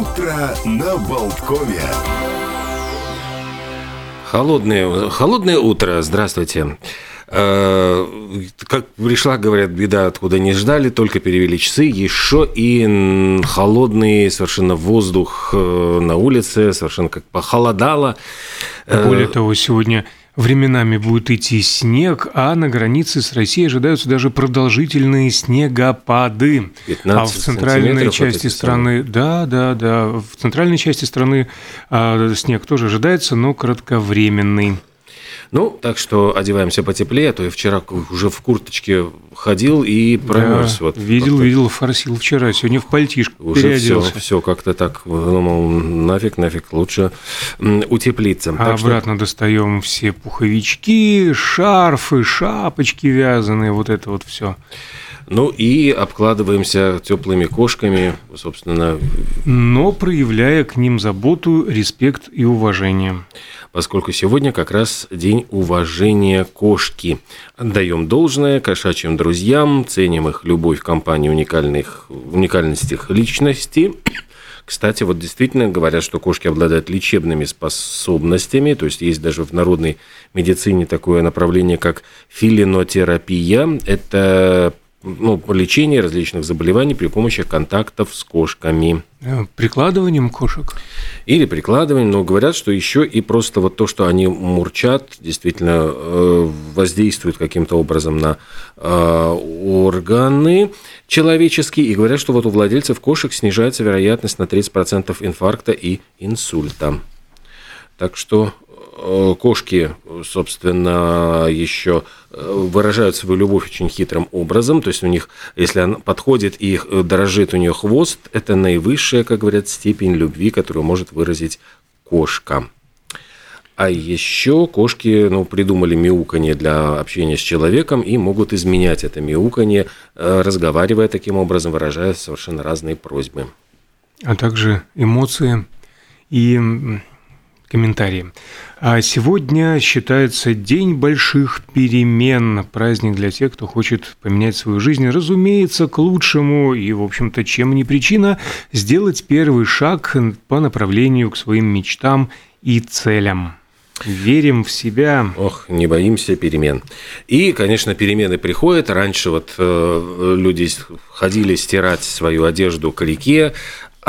Утро на Болткове. Холодное, холодное утро. Здравствуйте. Э, Как пришла, говорят, беда, откуда не ждали, только перевели часы, еще и холодный совершенно воздух э, на улице, совершенно как похолодало. Э, Более того, сегодня временами будет идти снег, а на границе с Россией ожидаются даже продолжительные снегопады. 15 а в центральной части страны, да, да, да, в центральной части страны а, снег тоже ожидается, но кратковременный. Ну, так что одеваемся потеплее, а то я вчера уже в курточке ходил и промерз. Да, вот видел, как-то видел, форсил вчера, сегодня в пальтишко Уже все, переоделся. все как-то так, думал, нафиг, нафиг, лучше утеплиться. А Так что- обратно достаем все пуховички, шарфы, шапочки вязаные, вот это вот все. Ну и обкладываемся теплыми кошками, собственно, Но проявляя к ним заботу, респект и уважение. поскольку сегодня как раз день уважения кошки. Отдаем должное кошачьим друзьям, ценим их любовь, компанию уникальных, уникальность их личности. Кстати, вот действительно говорят, что кошки обладают лечебными способностями, то есть есть даже в народной медицине такое направление, как филинотерапия. Это ну, лечение различных заболеваний при помощи контактов с кошками. Э, Прикладыванием кошек. Или прикладывание, но говорят, что еще и просто вот то, что они мурчат, действительно э, воздействует каким-то образом на э, органы человеческие. И говорят, что вот у владельцев кошек снижается вероятность на 30% инфаркта и инсульта. Так что кошки, собственно, еще э, выражают свою любовь очень хитрым образом. То есть у них, если она подходит и э, дорожит у нее хвост, это наивысшая, как говорят, степень любви, которую может выразить кошка. А еще кошки ну, придумали мяуканье для общения с человеком и могут изменять это мяуканье, э, разговаривая таким образом, выражая совершенно разные просьбы. а также эмоции и комментарии. А сегодня считается День больших перемен, праздник для тех, кто хочет поменять свою жизнь, разумеется, к лучшему, и, в общем-то, чем не причина, сделать первый шаг по направлению к своим мечтам и целям. Верим в себя. Ох, не боимся перемен. И, конечно, перемены приходят. Раньше вот э, люди ходили стирать свою одежду к реке,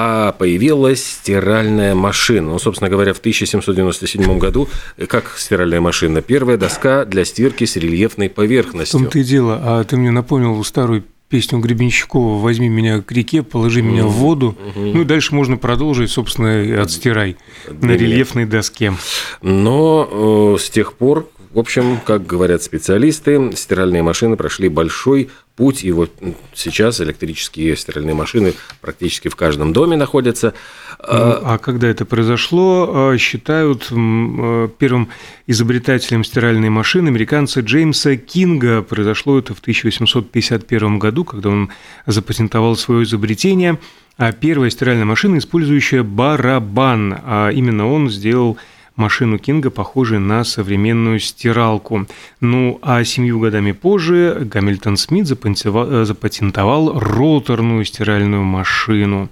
а появилась стиральная машина. Ну, собственно говоря, в 1797 году, э, как стиральная машина? Первая доска для стирки с рельефной В поверхностью. том-то и дело. А ты мне напомнил старую песню Гребенщикова «Возьми меня к реке, положи меня в воду». Ну и дальше можно продолжить, собственно, и «Отстирай» на рельефной доске. Но э, с тех пор, в общем, как говорят специалисты, стиральные машины прошли большой путь, и вот сейчас электрические стиральные машины практически в каждом доме находятся. Ну, А когда это произошло, э, считают э, первым изобретателем стиральной машины американца Джеймса Кинга. Произошло это в 1851 году, когда он запатентовал свое изобретение. А первая стиральная машина, использующая барабан. А именно он сделал машину Кинга, похожей на современную стиралку. Ну, а семью годами позже Гамильтон Смит запатентовал, запатентовал роторную стиральную машину.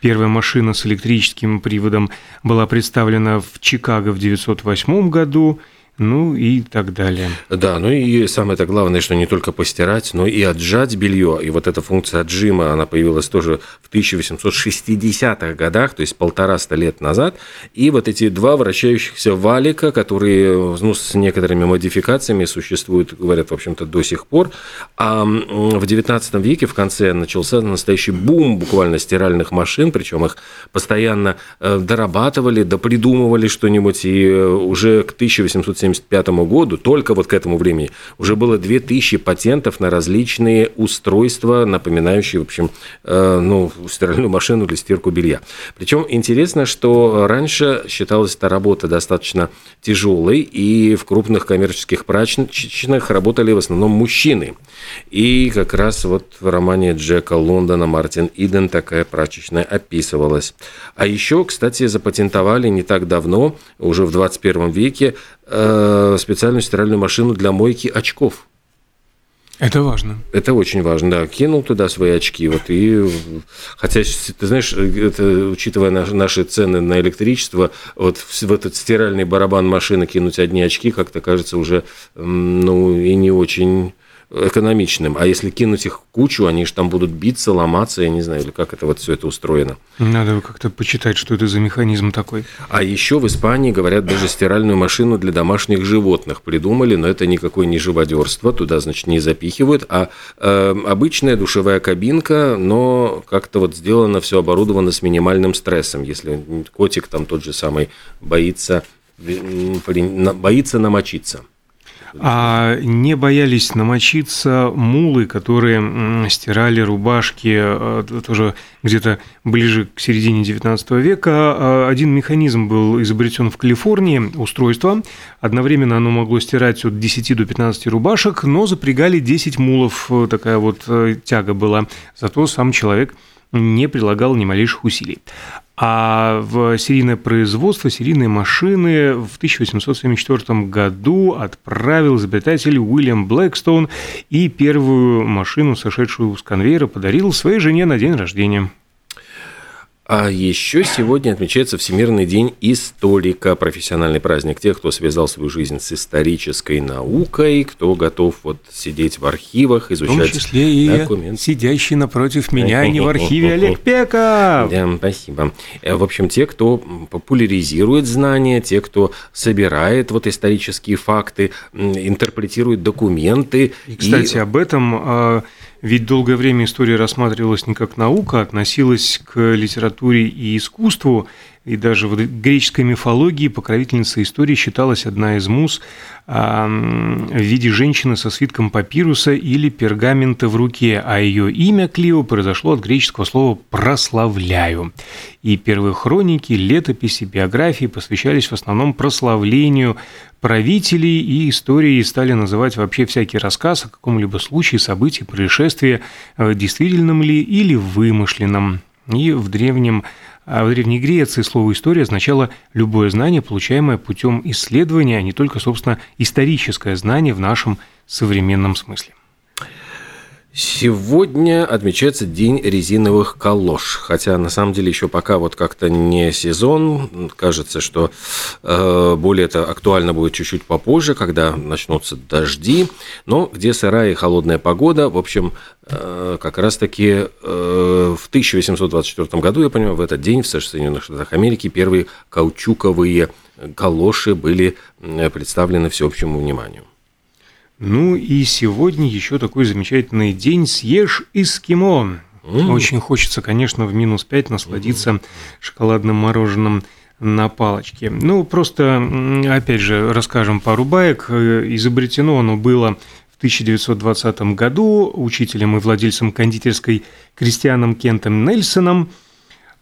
Первая машина с электрическим приводом была представлена в Чикаго в 1908 году, ну и так далее. Да, ну и самое-то главное, что не только постирать, но и отжать белье. И вот эта функция отжима, она появилась тоже в 1860-х годах, то есть полтораста лет назад. И вот эти два вращающихся валика, которые ну, с некоторыми модификациями существуют, говорят, в общем-то, до сих пор. А в 19 веке в конце начался настоящий бум буквально стиральных машин, причем их постоянно э, дорабатывали, допридумывали что-нибудь, и э, уже к 1870 1975 году, только вот к этому времени, уже было 2000 патентов на различные устройства, напоминающие, в общем, э, ну, стиральную машину для стирку белья. Причем интересно, что раньше считалась эта работа достаточно тяжелой, и в крупных коммерческих прачечных работали в основном мужчины. И как раз вот в романе Джека Лондона Мартин Иден такая прачечная описывалась. А еще, кстати, запатентовали не так давно, уже в 21 веке, э, специальную стиральную машину для мойки очков. Это важно. Это очень важно, да. Кинул туда свои очки, вот и... Хотя, ты знаешь, это, учитывая наши цены на электричество, вот в этот стиральный барабан машины кинуть одни очки как-то кажется уже, ну, и не очень экономичным. А если кинуть их в кучу, они же там будут биться, ломаться, я не знаю, или как это вот все это устроено. Надо как-то почитать, что это за механизм такой. А еще в Испании, говорят, даже стиральную машину для домашних животных придумали, но это никакое не живодерство, туда, значит, не запихивают, а э, обычная душевая кабинка, но как-то вот сделано все оборудовано с минимальным стрессом. Если котик там тот же самый боится, боится намочиться – а не боялись намочиться мулы, которые стирали рубашки э, тоже где-то ближе к середине XIX века. А один механизм был изобретен в Калифорнии, устройство. Одновременно оно могло стирать от 10 до 15 рубашек, но запрягали 10 мулов. Такая вот э, тяга была. Зато сам человек не прилагал ни малейших усилий. А в серийное производство, серийные машины в 1874 году отправил изобретатель Уильям Блэкстоун и первую машину, сошедшую с конвейера, подарил своей жене на день рождения. А еще сегодня отмечается Всемирный день историка, профессиональный праздник тех, кто связал свою жизнь с исторической наукой, кто готов вот сидеть в архивах, изучать В том числе и документы. сидящий напротив меня не в архиве Олег Пеков. Да, спасибо. Э, в общем, те, кто популяризирует знания, те, кто собирает вот исторические факты, интерпретирует документы. И, кстати, и... об этом а, ведь долгое время история рассматривалась не как наука, а относилась к литературе и искусству, и даже в греческой мифологии покровительница истории считалась одна из муз а, в виде женщины со свитком папируса или пергамента в руке, а ее имя Клио произошло от греческого слова «прославляю». И первые хроники, летописи, биографии посвящались в основном прославлению правителей, и истории стали называть вообще всякий рассказ о каком-либо случае, событии, происшествии, э, действительном ли или вымышленном. И в древнем а в Древней Греции слово «история» означало любое знание, получаемое путем исследования, а не только, собственно, историческое знание в нашем современном смысле. Сегодня отмечается День резиновых калош, хотя на самом деле еще пока вот как-то не сезон, кажется, что э, более это актуально будет чуть-чуть попозже, когда начнутся дожди, но где сырая и холодная погода, в общем, э, как раз-таки э, в 1824 году, я понимаю, в этот день в Соединенных Штатах Америки первые каучуковые калоши были представлены всеобщему вниманию. Ну и сегодня еще такой замечательный день «Съешь эскимо». Mm. Очень хочется, конечно, в минус 5 насладиться mm. шоколадным мороженым на палочке. Ну, просто, опять же, расскажем пару баек. Изобретено оно было в 1920 году учителем и владельцем кондитерской Кристианом Кентом Нельсоном –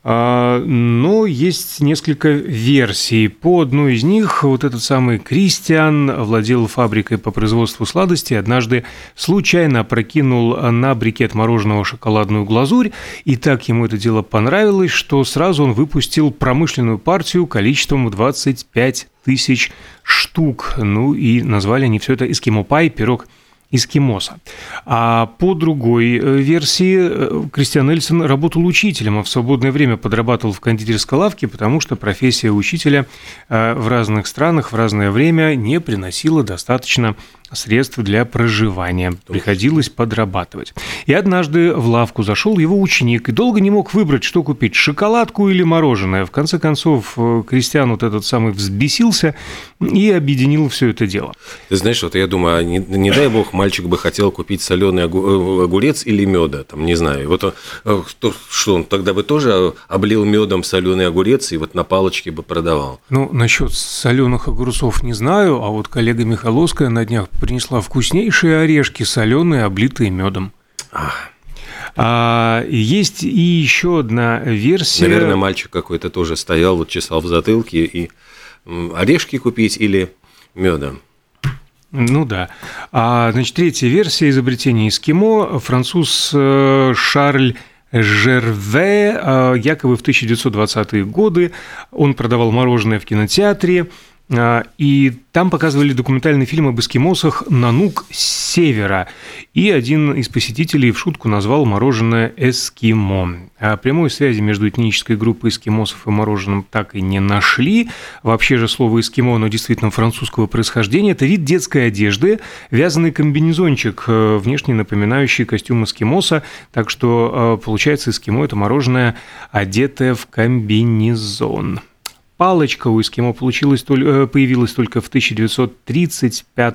но есть несколько версий. По одной из них вот этот самый Кристиан владел фабрикой по производству сладостей, однажды случайно прокинул на брикет мороженого шоколадную глазурь, и так ему это дело понравилось, что сразу он выпустил промышленную партию количеством 25 тысяч штук. Ну и назвали они все это эскимо-пай, пирог – эскимоса. А по другой э, версии э, Кристиан Эльсон работал учителем, а в свободное время подрабатывал в кондитерской лавке, потому что профессия учителя э, в разных странах в разное время не приносила достаточно средств для проживания. Приходилось подрабатывать. И однажды в лавку зашел его ученик и долго не мог выбрать, что купить, шоколадку или мороженое. В конце концов, э, Кристиан вот этот самый взбесился и объединил все это дело. Ты знаешь, вот я думаю, а не, не дай бог, мальчик бы хотел купить соленый э, огурец или меда, там, не знаю. Вот он, э, что он тогда бы тоже облил медом соленый огурец и вот на палочке бы продавал. Ну, насчет соленых огурцов не знаю, а вот коллега Михаловская на днях принесла вкуснейшие орешки, соленые, облитые медом. А, есть и еще одна версия. Наверное, мальчик какой-то тоже стоял, вот чесал в затылке и орешки купить или медом. Ну да. А, значит, третья версия изобретения эскимо. Француз э, Шарль Жерве, э, якобы в 1920-е годы он продавал мороженое в кинотеатре, и там показывали документальный фильм об эскимосах «Нанук с севера». И один из посетителей в шутку назвал мороженое «эскимо». А прямой связи между этнической группой эскимосов и мороженым так и не нашли. Вообще же слово «эскимо», оно действительно французского происхождения. Это вид детской одежды, вязаный комбинезончик, э, внешне напоминающий костюм эскимоса. Так что, э, получается, эскимо – это мороженое, одетое в комбинезон палочка у эскимо получилась, э, появилась только в 1935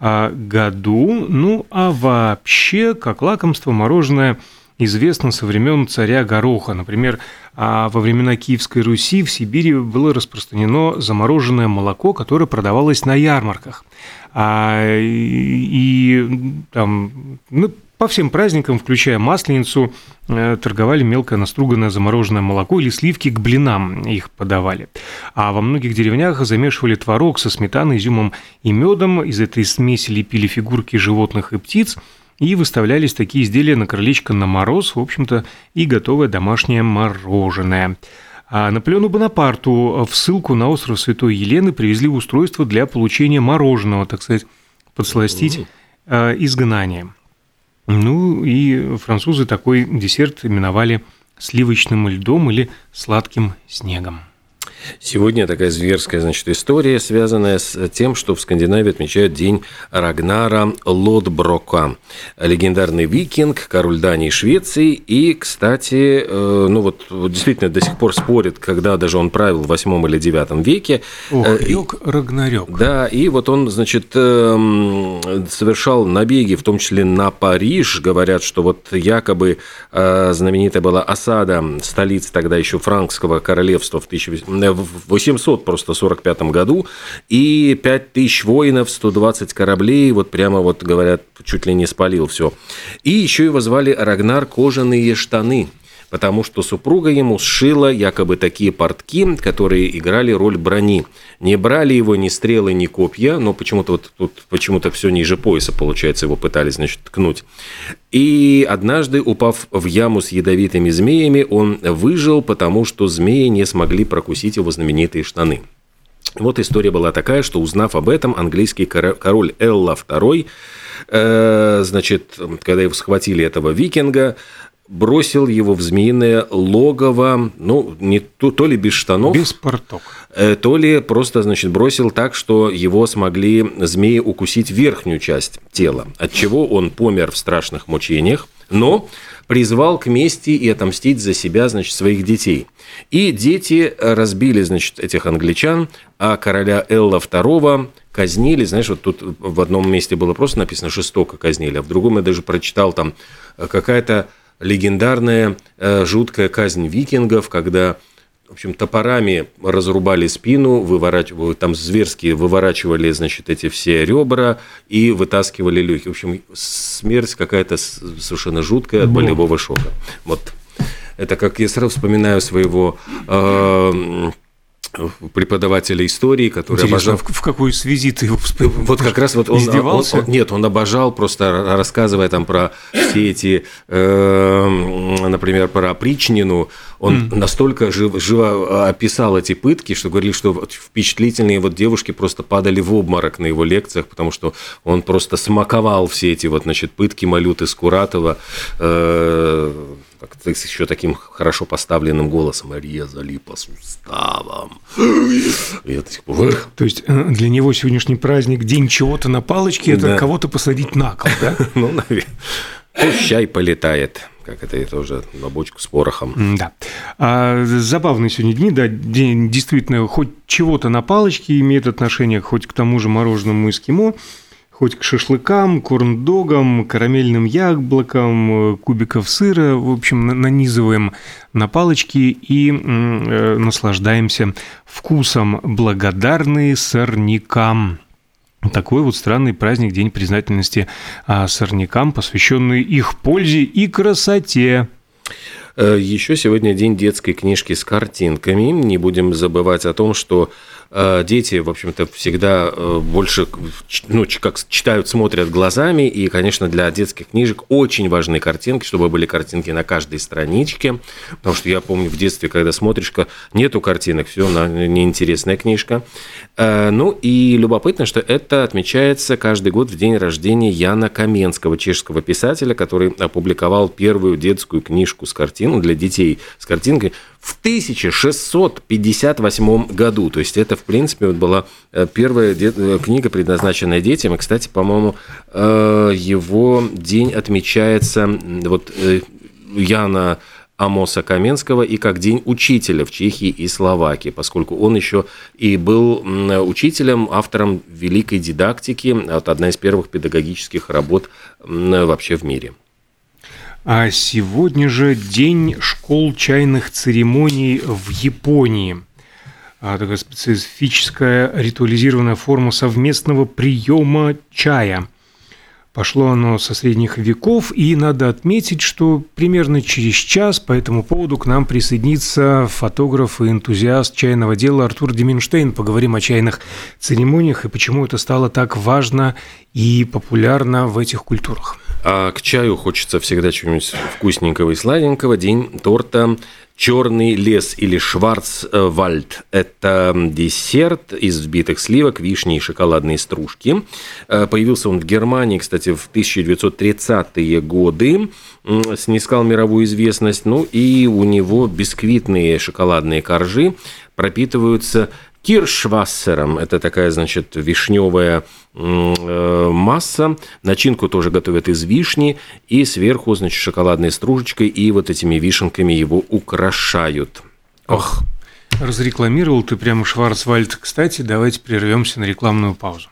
а, году. Ну, а вообще, как лакомство, мороженое известно со времен царя Гороха. Например, а, во времена Киевской Руси в Сибири было распространено замороженное молоко, которое продавалось на ярмарках. А, и, там, ну, по всем праздникам, включая Масленицу, э, торговали мелко наструганное замороженное молоко или сливки к блинам их подавали. А во многих деревнях замешивали творог со сметаной, изюмом и медом. Из этой смеси лепили фигурки животных и птиц. И выставлялись такие изделия на крылечко на мороз, в общем-то, и готовое домашнее мороженое. А Наполеону Бонапарту в ссылку на остров Святой Елены привезли устройство для получения мороженого, так сказать, подсластить э, изгнанием. Ну и французы такой десерт именовали сливочным льдом или сладким снегом. Сегодня такая зверская, значит, история, связанная с тем, что в Скандинавии отмечают День Рагнара Лодброка. Легендарный викинг, король Дании и Швеции. И, кстати, э, ну вот, действительно до сих пор спорят, когда даже он правил в 8 или 9 веке. Ох, э, Рагнарёк. Да, и вот он, значит, эм, совершал набеги, в том числе на Париж. Говорят, что вот якобы э, знаменитая была осада столицы тогда еще франкского королевства в 1800 в 800 просто 45 году, и 5000 воинов, 120 кораблей, вот прямо вот говорят, чуть ли не спалил все. И еще его звали Рагнар Кожаные штаны – потому что супруга ему сшила якобы такие портки, которые играли роль брони. Не брали его ни стрелы, ни копья, но почему-то вот тут почему-то все ниже пояса, получается, его пытались, значит, ткнуть. И однажды, упав в яму с ядовитыми змеями, он выжил, потому что змеи не смогли прокусить его знаменитые штаны. Вот история была такая, что узнав об этом, английский король Элла II, э, значит, когда его схватили этого викинга, бросил его в змеиное логово, ну, не то, то ли без штанов. Без порток. Э, то ли просто, значит, бросил так, что его смогли змеи укусить верхнюю часть тела, от чего он помер в страшных мучениях, но призвал к мести и отомстить за себя, значит, своих детей. И дети разбили, значит, этих англичан, а короля Элла II казнили, знаешь, вот тут в одном месте было просто написано «жестоко казнили», а в другом я даже прочитал там э, какая-то легендарная э, жуткая казнь викингов, когда в общем, топорами разрубали спину, выворачивали, там зверски выворачивали, значит, эти все ребра и вытаскивали легкие. В общем, смерть какая-то совершенно жуткая от болевого шока. Вот это как я сразу вспоминаю своего э, преподавателя истории, который Интересно, обожал... в какой связи ты его вспомнил? Вот как раз вот он... Издевался? Он, он, нет, он обожал, просто рассказывая там про все эти, э, например, про Причнину, он mm. настолько жив, живо описал эти пытки, что говорили, что впечатлительные вот девушки просто падали в обморок на его лекциях, потому что он просто смаковал все эти вот, значит, пытки Малюты Скуратова, э, еще таким хорошо поставленным голосом резали по суставам. Я То есть э, для него сегодняшний праздник день чего-то на палочке, это да. кого-то посадить на кол, да? Ну, наверное. Пусть чай полетает как это, это уже на бочку с порохом. Да. А, забавные сегодня дни, да, день действительно хоть чего-то на палочке имеет отношение, хоть к тому же мороженому эскимо, хоть к шашлыкам, корндогам, карамельным яблокам, кубиков сыра, в общем, нанизываем на палочки и э, наслаждаемся вкусом, благодарные сорнякам. Такой вот странный праздник, День признательности а, сорнякам, посвященный их пользе и красоте. Э, Еще сегодня день детской книжки с картинками. Не будем забывать о том, что э, дети, в общем-то, всегда э, больше ну, как читают, смотрят глазами, и, конечно, для детских книжек очень важны картинки, чтобы были картинки на каждой страничке, потому что я помню в детстве, когда смотришь, нету картинок, все, неинтересная книжка. Ну и любопытно, что это отмечается каждый год в день рождения Яна Каменского, чешского писателя, который опубликовал первую детскую книжку с картиной для детей с картинкой в 1658 году. То есть это, в принципе, вот была э, первая э, книга, предназначенная детям. И, кстати, по-моему, э, его день отмечается вот Яна Амоса Каменского и как День учителя в Чехии и Словакии, поскольку он еще и был учителем, автором великой дидактики, одна из первых педагогических работ вообще в мире. А сегодня же день школ чайных церемоний в Японии. А, такая специфическая ритуализированная форма совместного приема чая. Пошло оно со средних веков, и надо отметить, что примерно через час по этому поводу к нам присоединится фотограф и энтузиаст чайного дела Артур Деминштейн. Поговорим о чайных церемониях и почему это стало так важно и популярно в этих культурах. А к чаю хочется всегда чего-нибудь вкусненького и сладенького. День торта Черный лес или Шварцвальд – это десерт из взбитых сливок, вишни и шоколадные стружки. Э, появился он в Германии, кстати, в 1930-е годы, снискал мировую известность. Ну и у него бисквитные шоколадные коржи пропитываются киршвассером. Это такая, значит, вишневая э, масса. Начинку тоже готовят из вишни. И сверху, значит, шоколадной стружечкой и вот этими вишенками его украшают. Ох, разрекламировал ты прямо Шварцвальд. Кстати, давайте прервемся на рекламную паузу.